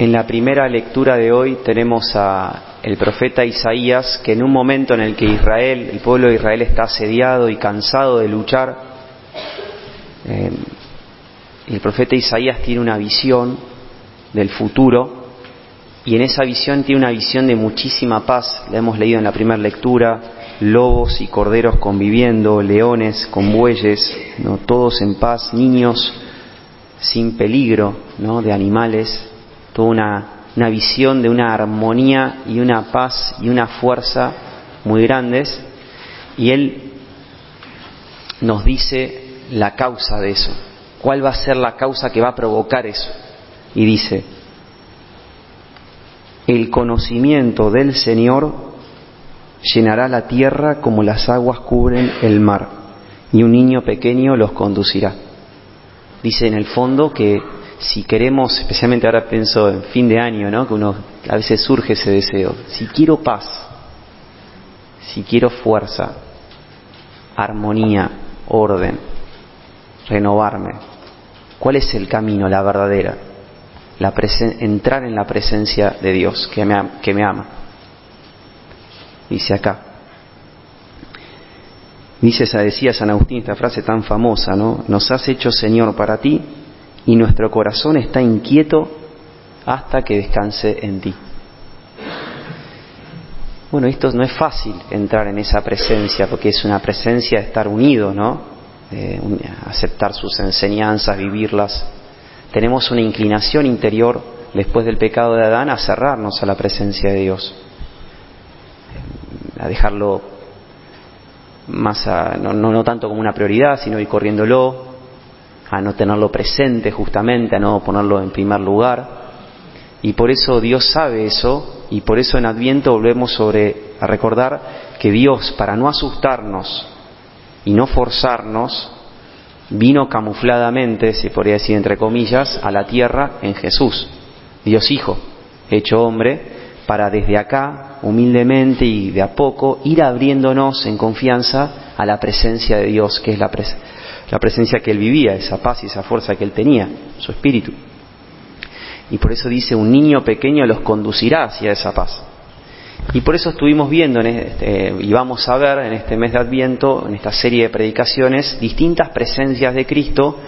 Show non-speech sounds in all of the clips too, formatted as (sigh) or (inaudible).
En la primera lectura de hoy tenemos a el profeta Isaías que en un momento en el que Israel, el pueblo de Israel está asediado y cansado de luchar, eh, el profeta Isaías tiene una visión del futuro y en esa visión tiene una visión de muchísima paz. La hemos leído en la primera lectura, lobos y corderos conviviendo, leones con bueyes, ¿no? todos en paz, niños sin peligro ¿no? de animales toda una, una visión de una armonía y una paz y una fuerza muy grandes. Y él nos dice la causa de eso. ¿Cuál va a ser la causa que va a provocar eso? Y dice, el conocimiento del Señor llenará la tierra como las aguas cubren el mar, y un niño pequeño los conducirá. Dice en el fondo que si queremos, especialmente ahora pienso en fin de año, ¿no? Que uno a veces surge ese deseo. Si quiero paz, si quiero fuerza, armonía, orden, renovarme, ¿cuál es el camino, la verdadera? La entrar en la presencia de Dios que me, que me ama. Dice acá. Dice, decía San Agustín esta frase tan famosa, ¿no? Nos has hecho Señor para ti y nuestro corazón está inquieto hasta que descanse en ti. Bueno, esto no es fácil entrar en esa presencia porque es una presencia de estar unidos, ¿no? Aceptar sus enseñanzas, vivirlas. Tenemos una inclinación interior después del pecado de Adán a cerrarnos a la presencia de Dios, a dejarlo más, a, no, no, no tanto como una prioridad, sino ir corriéndolo, a no tenerlo presente justamente, a no ponerlo en primer lugar. Y por eso Dios sabe eso y por eso en Adviento volvemos sobre a recordar que Dios, para no asustarnos y no forzarnos, vino camufladamente, se podría decir entre comillas, a la tierra en Jesús, Dios Hijo, hecho hombre, para desde acá, humildemente y de a poco, ir abriéndonos en confianza a la presencia de Dios, que es la presencia la presencia que él vivía, esa paz y esa fuerza que él tenía, su espíritu. Y por eso dice, un niño pequeño los conducirá hacia esa paz. Y por eso estuvimos viendo en este, y vamos a ver en este mes de Adviento, en esta serie de predicaciones, distintas presencias de Cristo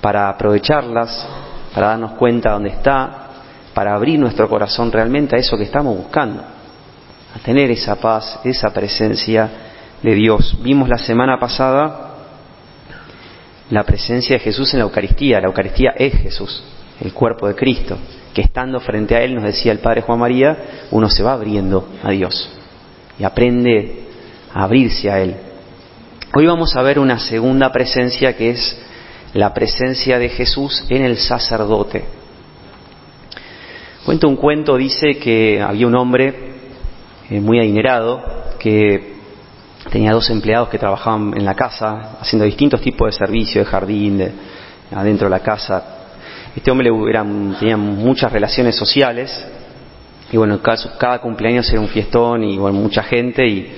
para aprovecharlas, para darnos cuenta dónde está, para abrir nuestro corazón realmente a eso que estamos buscando, a tener esa paz, esa presencia de Dios. Vimos la semana pasada la presencia de Jesús en la Eucaristía. La Eucaristía es Jesús, el cuerpo de Cristo, que estando frente a Él, nos decía el Padre Juan María, uno se va abriendo a Dios y aprende a abrirse a Él. Hoy vamos a ver una segunda presencia que es la presencia de Jesús en el sacerdote. Cuenta un cuento, dice que había un hombre eh, muy adinerado que tenía dos empleados que trabajaban en la casa, haciendo distintos tipos de servicios, de jardín, de, adentro de la casa. Este hombre tenía muchas relaciones sociales, y bueno, cada, cumpleaños era un fiestón y mucha gente, y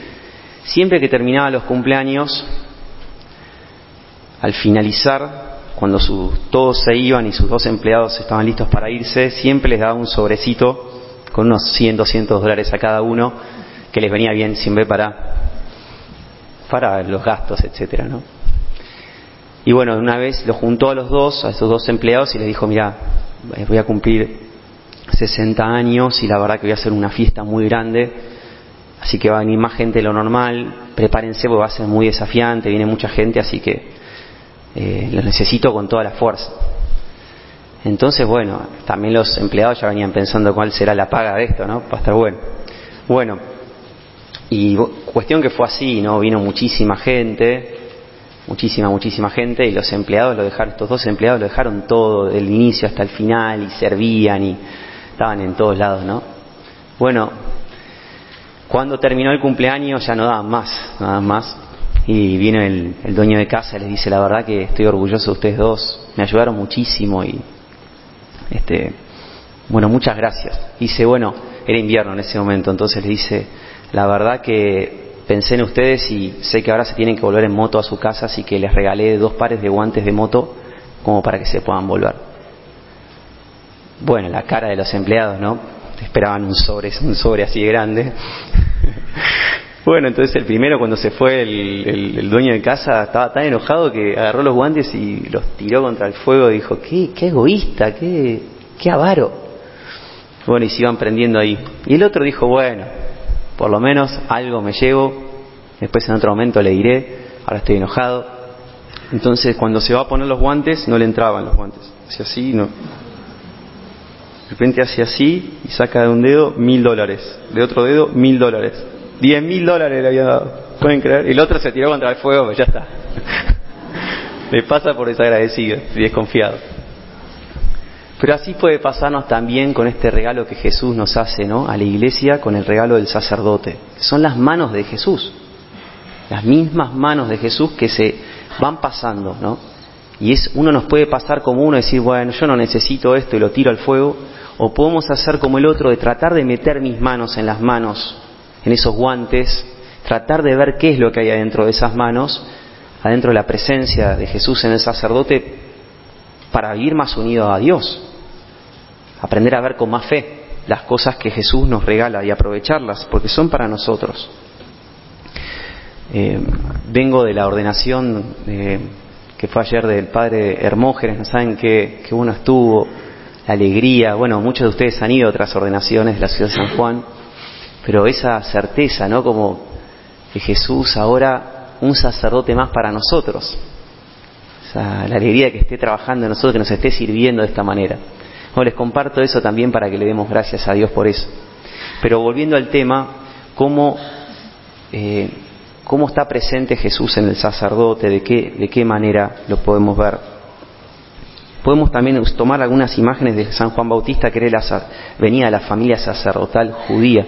siempre que terminaba los cumpleaños, al finalizar, cuando todos se iban y sus dos empleados estaban listos para irse, siempre les daba un sobrecito con unos 100, 200 dólares a cada uno, que les venía bien siempre para para los gastos, etcétera, ¿no? Y bueno, una vez lo juntó a los dos, a esos dos empleados, y les dijo, mira, eh, voy a cumplir 60 años y la verdad que voy a hacer una fiesta muy grande, así que va a venir más gente de lo normal, prepárense porque va a ser muy desafiante, viene mucha gente, así que eh, necesito con toda la fuerza. Entonces, bueno, también los empleados ya venían pensando cuál será la paga de esto, ¿no? Para estar bueno. Bueno, y cuestión que fue así, ¿no? Vino muchísima gente, muchísima, muchísima gente, y los empleados lo dejaron, estos dos empleados lo dejaron todo, del inicio hasta el final, y servían, y estaban en todos lados, ¿no? Bueno, cuando terminó el cumpleaños ya no daban más, no daban más, y viene el, el dueño de casa y les dice, la verdad que estoy orgulloso de ustedes dos, me ayudaron muchísimo, y este, bueno, muchas gracias. Dice, bueno, era invierno en ese momento, entonces le dice, la verdad que pensé en ustedes y sé que ahora se tienen que volver en moto a su casa, así que les regalé dos pares de guantes de moto como para que se puedan volver. Bueno, la cara de los empleados, ¿no? Esperaban un sobre, un sobre así grande. (laughs) bueno, entonces el primero cuando se fue el, dueño de casa estaba tan enojado que agarró los guantes y los tiró contra el fuego y dijo, qué, qué egoísta, qué, qué avaro. Bueno, y se iban prendiendo ahí. Y el otro dijo, bueno, por lo menos algo me llevo, después en otro momento le diré, ahora estoy enojado. Entonces cuando se va a poner los guantes, no le entraban los guantes. Hacía así, no. De repente hace así y saca de un dedo mil dólares, de otro dedo mil dólares. Diez mil dólares le había dado, pueden creer. El otro se tiró contra el fuego, pues ya está. (laughs) le pasa por desagradecido y desconfiado. Pero así puede pasarnos también con este regalo que Jesús nos hace, ¿no? A la iglesia con el regalo del sacerdote. Son las manos de Jesús. Las mismas manos de Jesús que se van pasando, ¿no? Y es, uno nos puede pasar como uno, decir, bueno, yo no necesito esto y lo tiro al fuego. O podemos hacer como el otro, de tratar de meter mis manos en las manos, en esos guantes, tratar de ver qué es lo que hay adentro de esas manos, adentro de la presencia de Jesús en el sacerdote, para vivir más unido a Dios aprender a ver con más fe las cosas que Jesús nos regala y aprovecharlas, porque son para nosotros. Eh, vengo de la ordenación eh, que fue ayer del padre Hermógenes, saben qué, qué uno estuvo, la alegría, bueno, muchos de ustedes han ido a otras ordenaciones de la ciudad de San Juan, pero esa certeza, ¿no? Como que Jesús ahora un sacerdote más para nosotros, la alegría de que esté trabajando en nosotros, que nos esté sirviendo de esta manera. No, les comparto eso también para que le demos gracias a Dios por eso. Pero volviendo al tema, ¿cómo, eh, cómo está presente Jesús en el sacerdote? ¿De qué, ¿De qué manera lo podemos ver? Podemos también tomar algunas imágenes de San Juan Bautista, que venía de la familia sacerdotal judía,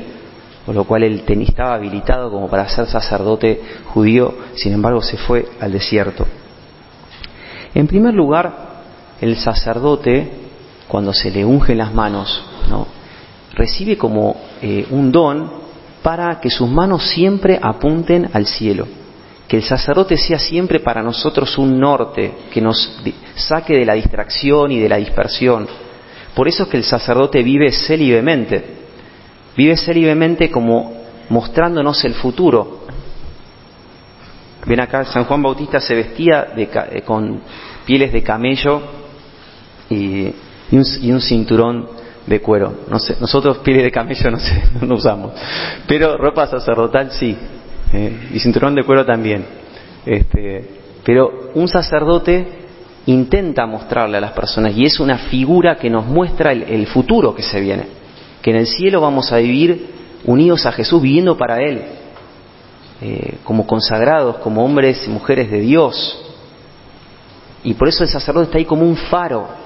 por lo cual él estaba habilitado como para ser sacerdote judío, sin embargo se fue al desierto. En primer lugar, el sacerdote cuando se le unge las manos, ¿no? recibe como eh, un don para que sus manos siempre apunten al cielo. Que el sacerdote sea siempre para nosotros un norte que nos saque de la distracción y de la dispersión. Por eso es que el sacerdote vive célibemente. Vive célibemente como mostrándonos el futuro. Ven acá, San Juan Bautista se vestía eh, con pieles de camello y y un, cinturón de cuero. No sé, nosotros pieles de camello no sé, (laughs) no usamos, pero ropa sacerdotal sí, eh, y cinturón de cuero también. Este, pero un sacerdote intenta mostrarle a las personas y es una figura que nos muestra el, futuro que se viene, que en el cielo vamos a vivir unidos a Jesús, viviendo para Él, eh, como consagrados, como hombres y mujeres de Dios. Y por eso el sacerdote está ahí como un faro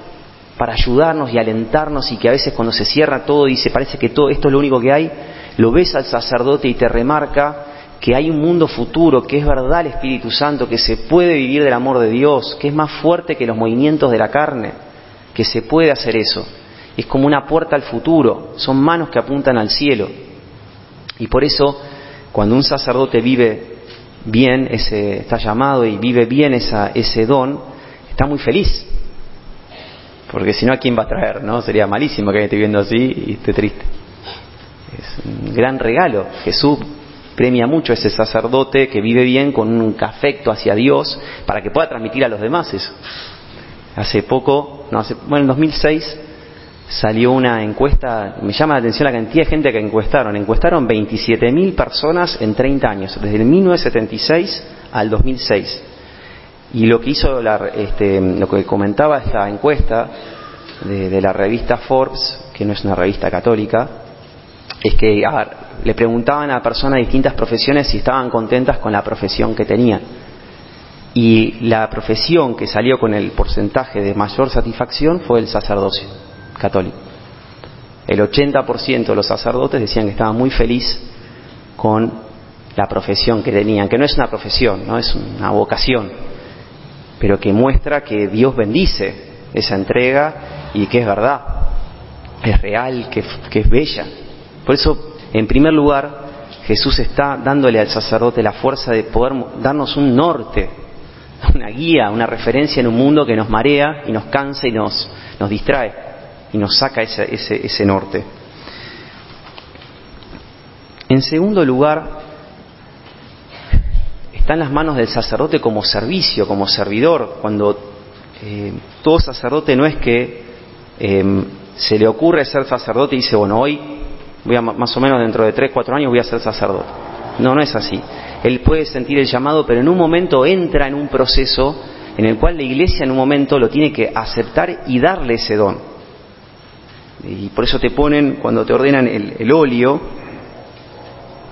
para ayudarnos y alentarnos y que a veces cuando se cierra todo y se parece que todo esto es lo único que hay, lo ves al sacerdote y te remarca que hay un mundo futuro, que es verdad el Espíritu Santo, que se puede vivir del amor de Dios, que es más fuerte que los movimientos de la carne, que se puede hacer eso. Es como una puerta al futuro, son manos que apuntan al cielo. Y por eso, cuando un sacerdote vive bien, ese, está llamado y vive bien esa, ese don, está muy feliz, porque si no, ¿a quién va a traer? ¿no? Sería malísimo que esté viendo así y esté triste. Es un gran regalo. Jesús premia mucho a ese sacerdote que vive bien con un afecto hacia Dios para que pueda transmitir a los demás eso. Hace poco, no, hace, bueno, en 2006 salió una encuesta, me llama la atención la cantidad de gente que encuestaron. Encuestaron 27.000 personas en 30 años, desde el 1976 al 2006. Y lo que hizo, la, este, lo que comentaba esta encuesta de, la revista Forbes, que no es una revista católica, es que le preguntaban a personas de distintas profesiones si estaban contentas con la profesión que tenían. Y la profesión que salió con el porcentaje de mayor satisfacción fue el sacerdocio católico. El 80% de los sacerdotes decían que estaban muy felices con la profesión que tenían, que no es una profesión, no es una vocación, pero que muestra que Dios bendice esa entrega y que es verdad, es real, que, es bella. Por eso, en primer lugar, Jesús está dándole al sacerdote la fuerza de poder darnos un norte, una guía, una referencia en un mundo que nos marea y nos cansa y nos, nos distrae. y nos saca ese, ese, ese norte. En segundo lugar, está en las manos del sacerdote como servicio, como servidor, cuando eh, todo sacerdote no es que em, se le ocurre ser sacerdote y dice, bueno, hoy voy a más o menos dentro de tres, cuatro años voy a ser sacerdote. No, no es así. Él puede sentir el llamado, pero en un momento entra en un proceso en el cual la iglesia en un momento lo tiene que aceptar y darle ese don. Y por eso te ponen, cuando te ordenan el, el óleo,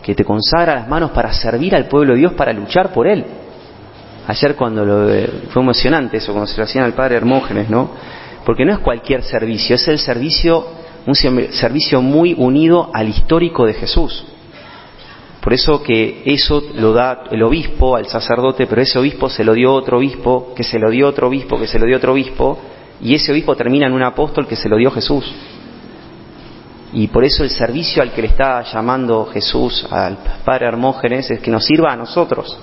que te consagra las manos para servir al pueblo de Dios, para luchar por él. Ayer cuando lo, fue emocionante eso, cuando se lo hacían al padre Hermógenes, ¿no? Porque no es cualquier servicio, es el servicio, un servicio muy unido al histórico de Jesús. Por eso que eso lo da el obispo al sacerdote, pero ese obispo se lo dio otro obispo, que se lo dio otro obispo, que se lo dio otro obispo, y ese obispo termina en un apóstol que se lo dio Jesús. Y por eso el servicio al que le está llamando Jesús al Padre Hermógenes es que nos sirva a nosotros,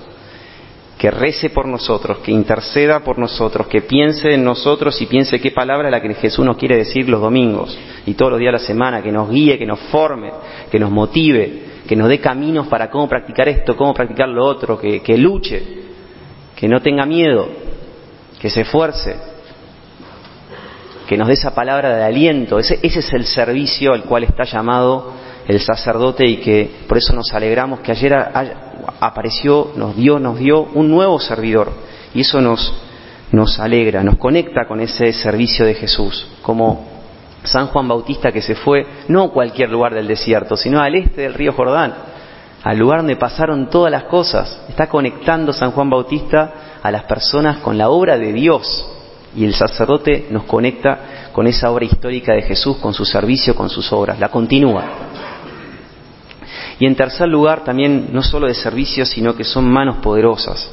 que rece por nosotros, que interceda por nosotros, que piense en nosotros y piense qué palabra es la que Jesús nos quiere decir los domingos y todos los días de la semana, que nos guíe, que nos forme, que nos motive, que nos dé caminos para cómo practicar esto, cómo practicar lo otro, que, que luche, que no tenga miedo, que se esfuerce que nos dé esa palabra de aliento. Ese, ese es el servicio al cual está llamado el sacerdote y que por eso nos alegramos que ayer apareció, nos dio, nos dio un nuevo servidor y eso nos, nos alegra, nos conecta con ese servicio de Jesús, como San Juan Bautista que se fue no a cualquier lugar del desierto, sino al este del río Jordán, al lugar donde pasaron todas las cosas. Está conectando San Juan Bautista a las personas con la obra de Dios, y el sacerdote nos conecta con esa obra histórica de Jesús, con su servicio, con sus obras, la continúa. Y en tercer lugar, también no solo de servicio, sino que son manos poderosas,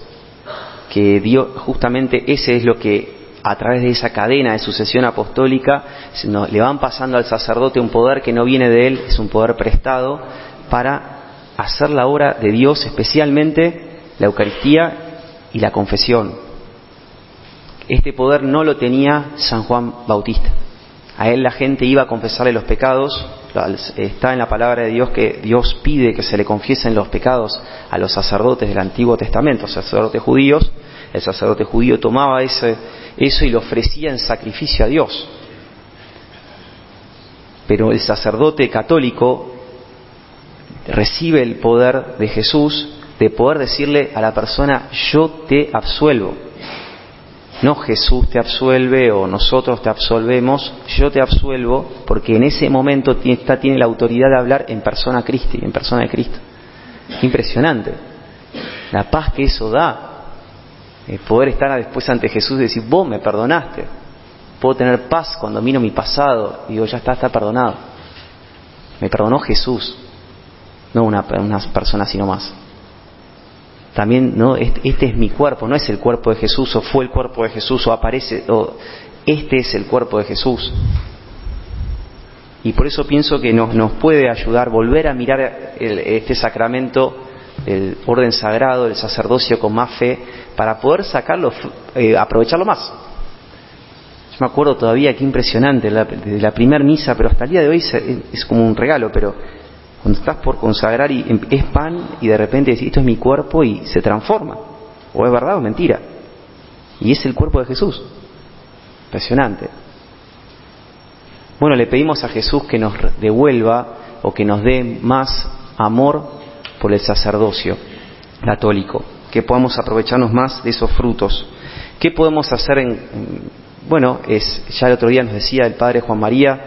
que Dios, justamente ese es lo que a través de esa cadena de sucesión apostólica le van pasando al sacerdote un poder que no viene de él, es un poder prestado para hacer la obra de Dios, especialmente la Eucaristía y la confesión, este poder no lo tenía San Juan Bautista. A él la gente iba a confesarle los pecados. Está en la palabra de Dios que Dios pide que se le confiesen los pecados a los sacerdotes del Antiguo Testamento, sacerdotes judíos. El sacerdote judío tomaba ese, eso y lo ofrecía en sacrificio a Dios. Pero el sacerdote católico recibe el poder de Jesús de poder decirle a la persona, yo te absuelvo no Jesús te absuelve o nosotros te absolvemos, yo te absuelvo porque en ese momento tiene la autoridad de hablar en persona Cristi, en persona de Cristo. Impresionante. La paz que eso da. poder estar después ante Jesús y decir, vos me perdonaste. Puedo tener paz cuando miro mi pasado y digo, ya está, está perdonado. Me perdonó Jesús, no una, una persona sino más también no este, es mi cuerpo no es el cuerpo de Jesús o fue el cuerpo de Jesús o aparece o este es el cuerpo de Jesús. Y por eso pienso que nos, nos puede ayudar volver a mirar este sacramento el orden sagrado el sacerdocio con más fe para poder sacarlo eh, aprovecharlo más. Yo me acuerdo todavía qué impresionante la, de la primera misa pero hasta el día de hoy es como un regalo pero cuando estás por consagrar y em, es pan y de repente decís, esto es mi cuerpo y se transforma. O es verdad o mentira. Y es el cuerpo de Jesús. Impresionante. Bueno, le pedimos a Jesús que nos devuelva o que nos dé más amor por el sacerdocio católico, que podamos aprovecharnos más de esos frutos. ¿Qué podemos hacer en, bueno, es ya el otro día nos decía el padre Juan María,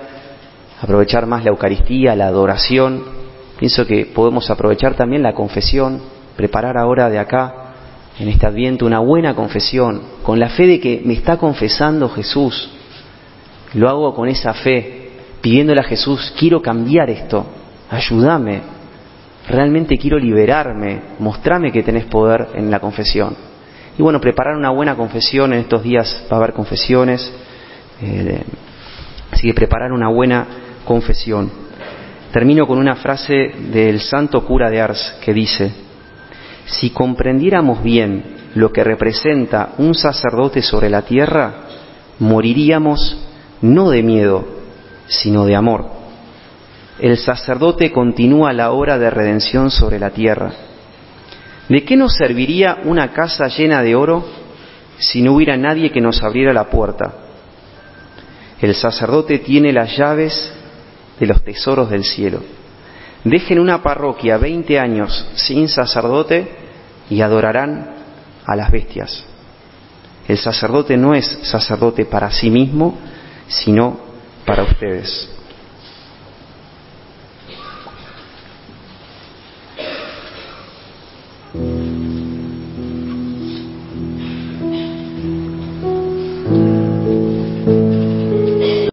aprovechar más la Eucaristía, la adoración, Pienso que podemos aprovechar también la confesión, preparar ahora de acá, en este adviento, una buena confesión, con la fe de que me está confesando Jesús. Lo hago con esa fe, pidiéndole a Jesús, quiero cambiar esto, ayúdame, realmente quiero liberarme, mostrame que tenés poder en la confesión. Y bueno, preparar una buena confesión, en estos días va a haber confesiones, eh, así que preparar una buena confesión. Termino con una frase del santo cura de Ars que dice, si comprendiéramos bien lo que representa un sacerdote sobre la tierra, moriríamos no de miedo, sino de amor. El sacerdote continúa la obra de redención sobre la tierra. ¿De qué nos serviría una casa llena de oro si no hubiera nadie que nos abriera la puerta? El sacerdote tiene las llaves de los tesoros del cielo. Dejen una parroquia 20 años sin sacerdote y adorarán a las bestias. El sacerdote no es sacerdote para sí mismo, sino para ustedes.